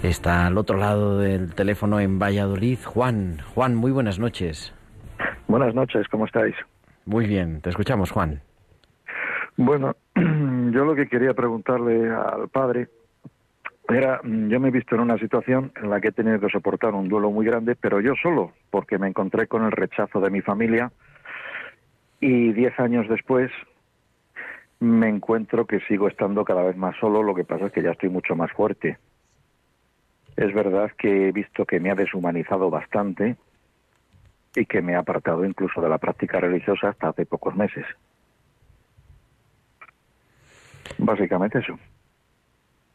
Está al otro lado del teléfono en Valladolid, Juan. Juan, muy buenas noches. Buenas noches, ¿cómo estáis? Muy bien, te escuchamos, Juan. Bueno, yo lo que quería preguntarle al padre era, mm, yo me he visto en una situación en la que he tenido que soportar un duelo muy grande, pero yo solo, porque me encontré con el rechazo de mi familia y diez años después me encuentro que sigo estando cada vez más solo, lo que pasa es que ya estoy mucho más fuerte. Es verdad que he visto que me ha deshumanizado bastante y que me ha apartado incluso de la práctica religiosa hasta hace pocos meses. Básicamente eso.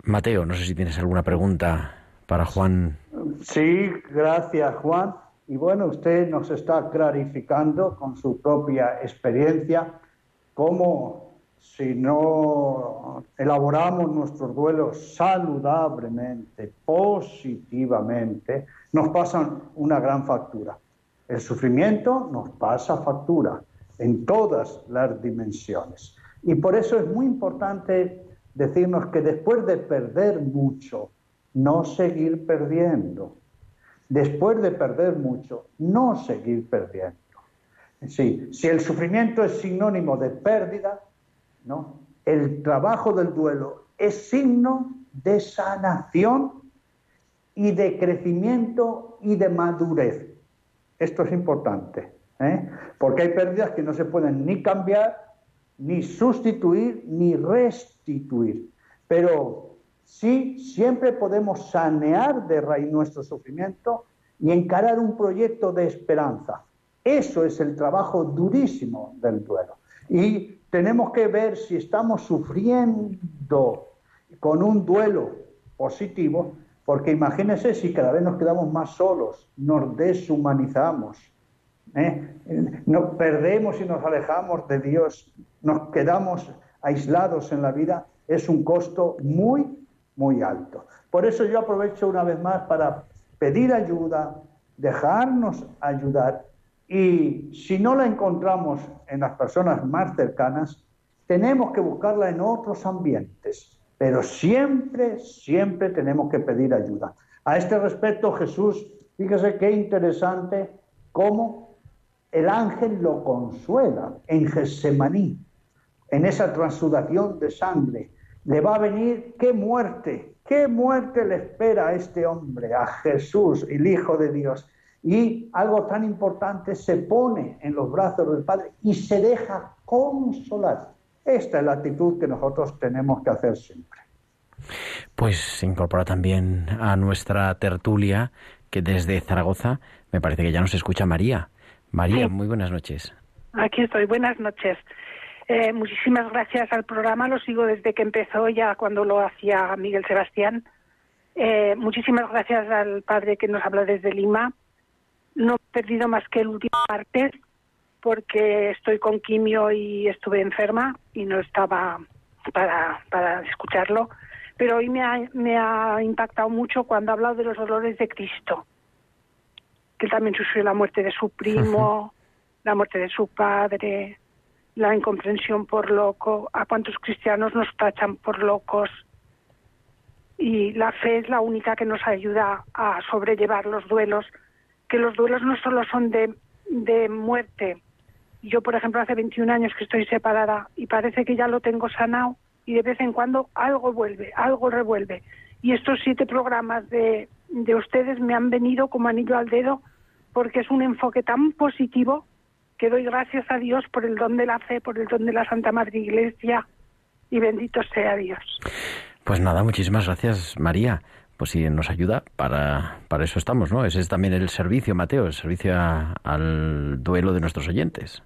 Mateo, no sé si tienes alguna pregunta para Juan. Sí, gracias Juan. Y bueno, usted nos está clarificando con su propia experiencia cómo si no elaboramos nuestros duelos saludablemente, positivamente, nos pasan una gran factura. El sufrimiento nos pasa factura en todas las dimensiones. Y por eso es muy importante decirnos que después de perder mucho, no seguir perdiendo. Después de perder mucho, no seguir perdiendo. Sí, si el sufrimiento es sinónimo de pérdida, ¿no? el trabajo del duelo es signo de sanación y de crecimiento y de madurez. Esto es importante, ¿eh? porque hay pérdidas que no se pueden ni cambiar, ni sustituir, ni restituir. Pero sí, siempre podemos sanear de raíz nuestro sufrimiento y encarar un proyecto de esperanza. Eso es el trabajo durísimo del duelo. Y tenemos que ver si estamos sufriendo con un duelo positivo, porque imagínense si cada vez nos quedamos más solos, nos deshumanizamos, ¿eh? nos perdemos y nos alejamos de Dios, nos quedamos aislados en la vida, es un costo muy, muy alto. Por eso yo aprovecho una vez más para pedir ayuda, dejarnos ayudar y si no la encontramos en las personas más cercanas, tenemos que buscarla en otros ambientes, pero siempre, siempre tenemos que pedir ayuda. A este respecto, Jesús, fíjese qué interesante cómo el ángel lo consuela en Getsemaní, en esa transudación de sangre. Le va a venir qué muerte, qué muerte le espera a este hombre, a Jesús, el Hijo de Dios. Y algo tan importante se pone en los brazos del Padre y se deja consolar. Esta es la actitud que nosotros tenemos que hacer siempre. Pues se incorpora también a nuestra tertulia que desde Zaragoza me parece que ya nos escucha María. María, muy buenas noches. Aquí estoy, buenas noches. Eh, muchísimas gracias al programa, lo sigo desde que empezó, ya cuando lo hacía Miguel Sebastián. Eh, muchísimas gracias al padre que nos habla desde Lima. No he perdido más que el último martes porque estoy con quimio y estuve enferma y no estaba para, para escucharlo. Pero hoy me ha, me ha impactado mucho cuando ha hablado de los dolores de Cristo, él también sufrió la muerte de su primo, la muerte de su padre, la incomprensión por loco, a cuántos cristianos nos tachan por locos. Y la fe es la única que nos ayuda a sobrellevar los duelos, que los duelos no solo son de, de muerte. Yo, por ejemplo, hace 21 años que estoy separada y parece que ya lo tengo sanado y de vez en cuando algo vuelve, algo revuelve. Y estos siete programas de, de ustedes me han venido como anillo al dedo porque es un enfoque tan positivo que doy gracias a Dios por el don de la fe, por el don de la Santa Madre Iglesia y bendito sea Dios. Pues nada, muchísimas gracias María. Pues si nos ayuda, para, para eso estamos, ¿no? Ese es también el servicio, Mateo, el servicio a- al duelo de nuestros oyentes.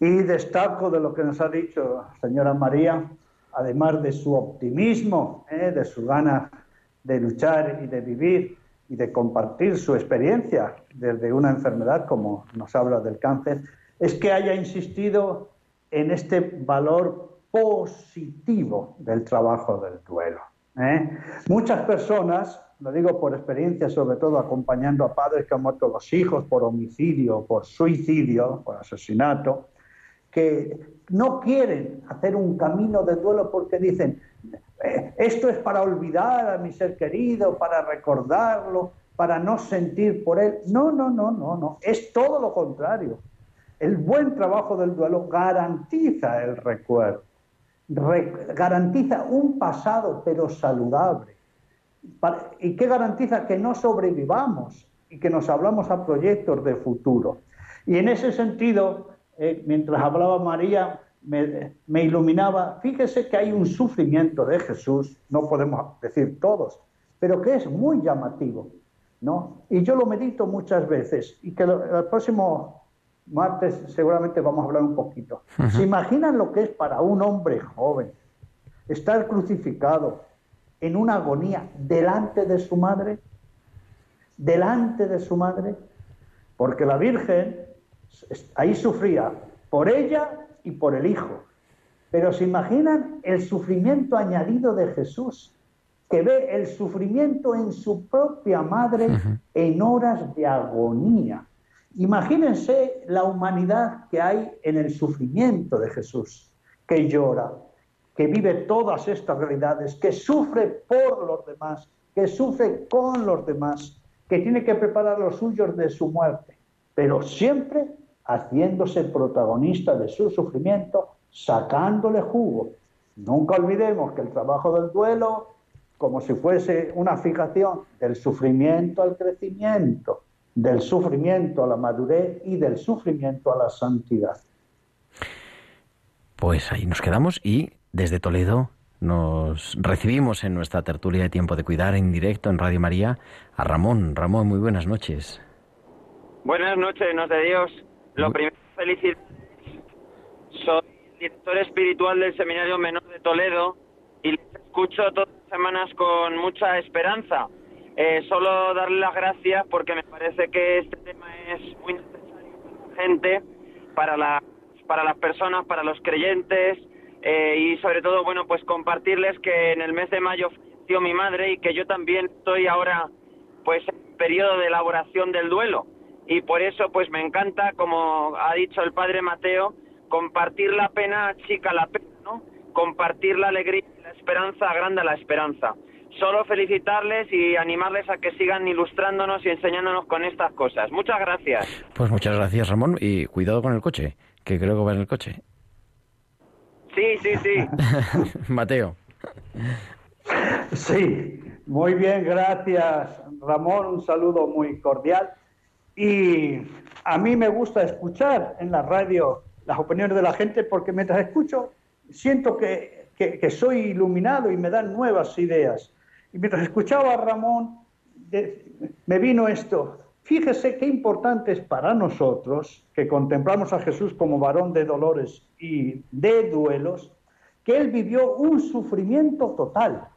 Y destaco de lo que nos ha dicho señora María, además de su optimismo, ¿eh? de su ganas de luchar y de vivir y de compartir su experiencia desde una enfermedad como nos habla del cáncer, es que haya insistido en este valor positivo del trabajo del duelo. ¿eh? Muchas personas, lo digo por experiencia, sobre todo acompañando a padres que han muerto los hijos por homicidio, por suicidio, por asesinato, que no quieren hacer un camino de duelo porque dicen, "Eh, esto es para olvidar a mi ser querido, para recordarlo, para no sentir por él. No, no, no, no, no, es todo lo contrario. El buen trabajo del duelo garantiza el recuerdo, re- garantiza un pasado pero saludable. ¿Y qué garantiza? Que no sobrevivamos y que nos hablamos a proyectos de futuro. Y en ese sentido, eh, mientras hablaba María, me, me iluminaba, fíjese que hay un sufrimiento de Jesús, no podemos decir todos, pero que es muy llamativo, ¿no? Y yo lo medito muchas veces y que lo- el próximo martes seguramente vamos a hablar un poquito. ¿Se imaginan lo que es para un hombre joven estar crucificado en una agonía delante de su madre? Delante de su madre. Porque la Virgen ahí sufría por ella y por el Hijo. Pero se imaginan el sufrimiento añadido de Jesús, que ve el sufrimiento en su propia madre en horas de agonía. Imagínense la humanidad que hay en el sufrimiento de Jesús, que llora, que vive todas estas realidades, que sufre por los demás, que sufre con los demás, que tiene que preparar los suyos de su muerte, pero siempre haciéndose protagonista de su sufrimiento, sacándole jugo. Nunca olvidemos que el trabajo del duelo, como si fuese una fijación del sufrimiento al crecimiento, del sufrimiento a la madurez y del sufrimiento a la santidad. Pues ahí nos quedamos y desde Toledo nos recibimos en nuestra tertulia de tiempo de cuidar en directo en Radio María a Ramón. Ramón, muy buenas noches. Buenas noches, nos de Dios. Lo primero, felicidades. Soy director espiritual del Seminario Menor de Toledo y les escucho todas las semanas con mucha esperanza. Eh, solo darle las gracias porque me parece que este tema es muy necesario para la gente, para, la, para las personas, para los creyentes eh, y sobre todo, bueno, pues compartirles que en el mes de mayo falleció mi madre y que yo también estoy ahora pues en periodo de elaboración del duelo y por eso pues me encanta, como ha dicho el padre Mateo, compartir la pena chica la pena, ¿no? Compartir la alegría y la esperanza agranda la esperanza. Solo felicitarles y animarles a que sigan ilustrándonos y enseñándonos con estas cosas. Muchas gracias. Pues muchas gracias, Ramón, y cuidado con el coche, que creo que va en el coche. Sí, sí, sí. Mateo. Sí, Muy bien, gracias Ramón, un saludo muy cordial. Y a mí me gusta escuchar en la radio las opiniones de la gente porque mientras escucho siento que, que- soy iluminado y me dan nuevas ideas. Y mientras escuchaba a Ramón, me vino esto. Fíjese qué importante es para nosotros, que contemplamos a Jesús como varón de dolores y de duelos, que él vivió un sufrimiento total.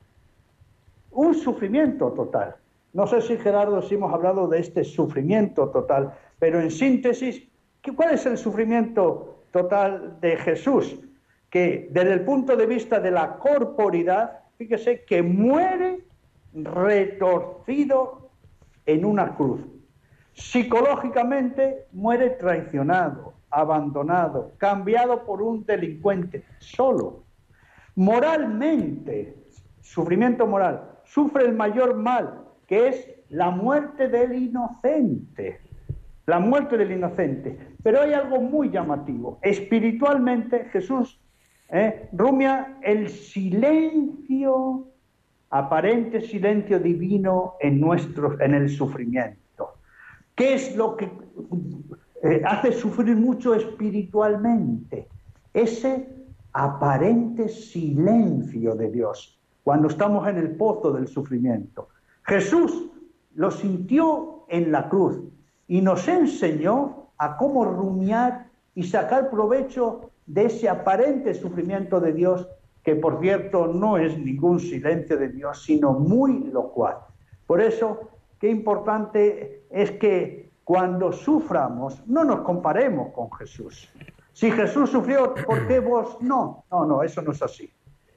Un sufrimiento total. No sé si Gerardo, si hemos hablado de este sufrimiento total, pero en síntesis, ¿qué- ¿cuál es el sufrimiento total de Jesús? Que desde el punto de vista de la corporidad, fíjese que muere retorcido en una cruz. Psicológicamente muere traicionado, abandonado, cambiado por un delincuente, solo. Moralmente, sufrimiento moral, sufre el mayor mal, que es la muerte del inocente. La muerte del inocente. Pero hay algo muy llamativo. Espiritualmente, Jesús eh, rumia el silencio, aparente silencio divino en, nuestro, en el sufrimiento. ¿Qué es lo que eh, hace sufrir mucho espiritualmente? Ese aparente silencio de Dios cuando estamos en el pozo del sufrimiento. Jesús lo sintió en la cruz y nos enseñó a cómo rumiar y sacar provecho de ese aparente sufrimiento de Dios, que por cierto no es ningún silencio de Dios, sino muy locuaz. Por eso, qué importante es que cuando suframos no nos comparemos con Jesús. Si Jesús sufrió, ¿por qué vos no? No, no, eso no es así.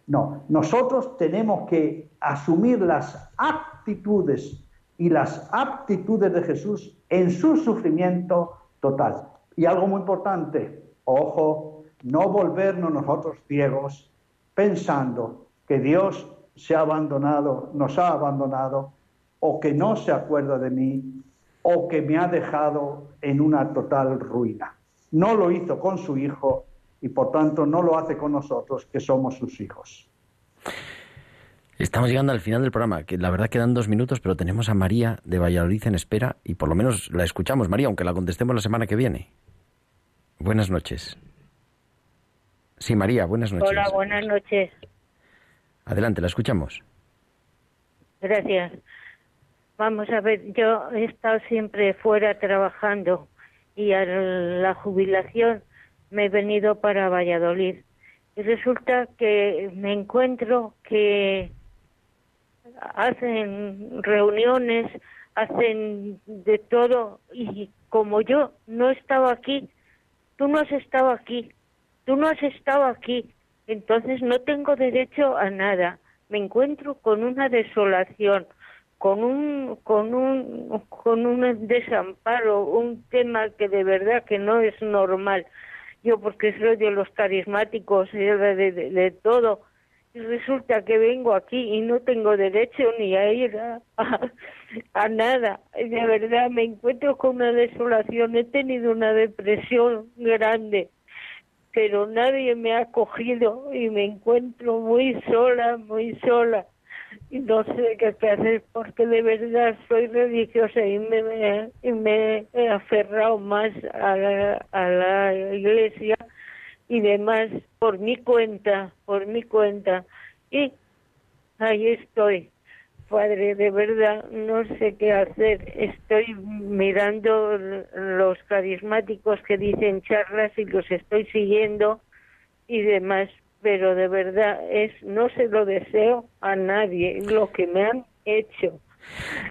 No, nosotros tenemos que asumir las actitudes y las aptitudes de Jesús en su sufrimiento total. Y algo muy importante, ojo, no volvernos nosotros ciegos pensando que Dios se ha abandonado, nos ha abandonado, o que no se acuerda de mí, o que me ha dejado en una total ruina. No lo hizo con su Hijo y por tanto no lo hace con nosotros, que somos sus hijos. Estamos llegando al final del programa, que la verdad quedan dos minutos, pero tenemos a María de Valladolid en espera y por lo menos la escuchamos, María, aunque la contestemos la semana que viene. Buenas noches. Sí, María, buenas noches. Hola, buenas noches. Adelante, la escuchamos. Gracias. Vamos a ver, yo he estado siempre fuera trabajando y a la jubilación me he venido para Valladolid. Y resulta que me encuentro que hacen reuniones, hacen de todo y como yo no estaba aquí, tú no has estado aquí, tú no has estado aquí, entonces no tengo derecho a nada. Me encuentro con una desolación, con un con un con un desamparo, un tema que de verdad que no es normal. Yo porque soy de los carismáticos, y de, de, de- de todo, y resulta que vengo aquí y no tengo derecho ni a ir a, a, a nada. De verdad me encuentro con una desolación, he tenido una depresión grande, pero nadie me ha acogido y me encuentro muy sola, muy sola no sé qué hacer porque de verdad soy religiosa y me, me- me he aferrado más a la, a la iglesia y demás por mi cuenta, por mi cuenta. Y ahí estoy. Padre, de verdad no sé qué hacer. Estoy mirando los carismáticos que dicen charlas y los estoy siguiendo y demás, pero de verdad es no se lo deseo a nadie lo que me han hecho.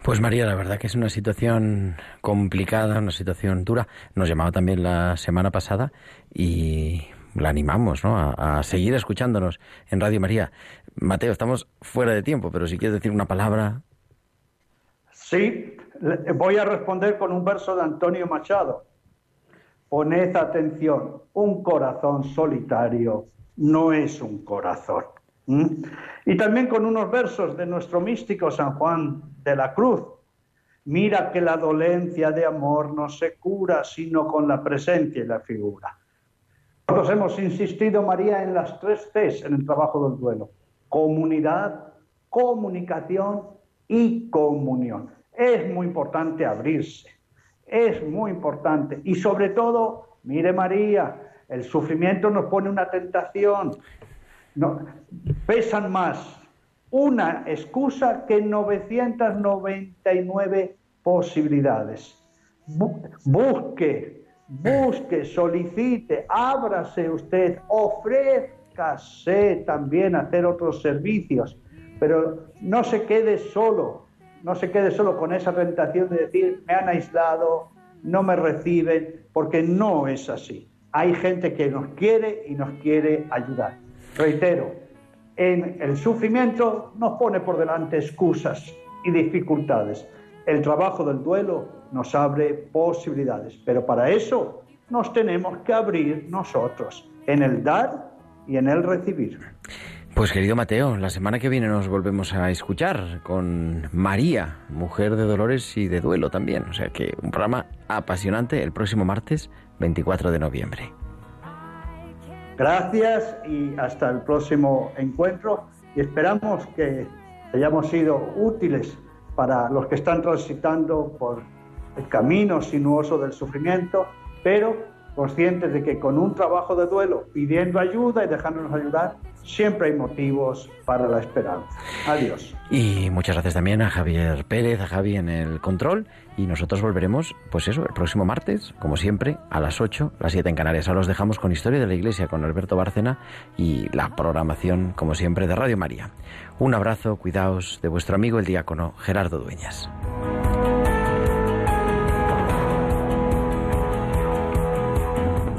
Pues María, la verdad que es una situación complicada, una situación dura. Nos llamaba también la semana pasada y la animamos ¿no? a, a seguir escuchándonos en Radio María. Mateo, estamos fuera de tiempo, pero si quieres decir una palabra. Sí, voy a responder con un verso de Antonio Machado. Poned atención, un corazón solitario no es un corazón. Y también con unos versos de nuestro místico San Juan de la Cruz. Mira que la dolencia de amor no se cura sino con la presencia y la figura. Nosotros hemos insistido, María, en las tres Cs en el trabajo del duelo. Comunidad, comunicación y comunión. Es muy importante abrirse, es muy importante. Y sobre todo, mire María, el sufrimiento nos pone una tentación. No, pesan más una excusa que 999 posibilidades. Bu- Busque, busque, solicite, ábrase usted, ofrézcase también hacer otros servicios, pero no se quede solo, no se quede solo con esa tentación de decir, me han aislado, no me reciben, porque no es así. Hay gente que nos quiere y nos quiere ayudar. Reitero, en el sufrimiento nos pone por delante excusas y dificultades. El trabajo del duelo nos abre posibilidades, pero para eso nos tenemos que abrir nosotros en el dar y en el recibir. Pues querido Mateo, la semana que viene nos volvemos a escuchar con María, mujer de dolores y de duelo también. O sea que un programa apasionante el próximo martes 24 de noviembre. Gracias y hasta el próximo encuentro y esperamos que hayamos sido útiles para los que están transitando por el camino sinuoso del sufrimiento, pero conscientes de que con un trabajo de duelo, pidiendo ayuda y dejándonos ayudar, siempre hay motivos para la esperanza. Adiós. Y muchas gracias también a Javier Pérez, a Javi en el control. Y nosotros volveremos, pues eso, el próximo martes, como siempre, a las 8, las 7 en Canarias. Ahora los dejamos con Historia de la Iglesia, con Alberto Bárcena y la programación, como siempre, de Radio María. Un abrazo, cuidaos de vuestro amigo el diácono Gerardo Dueñas.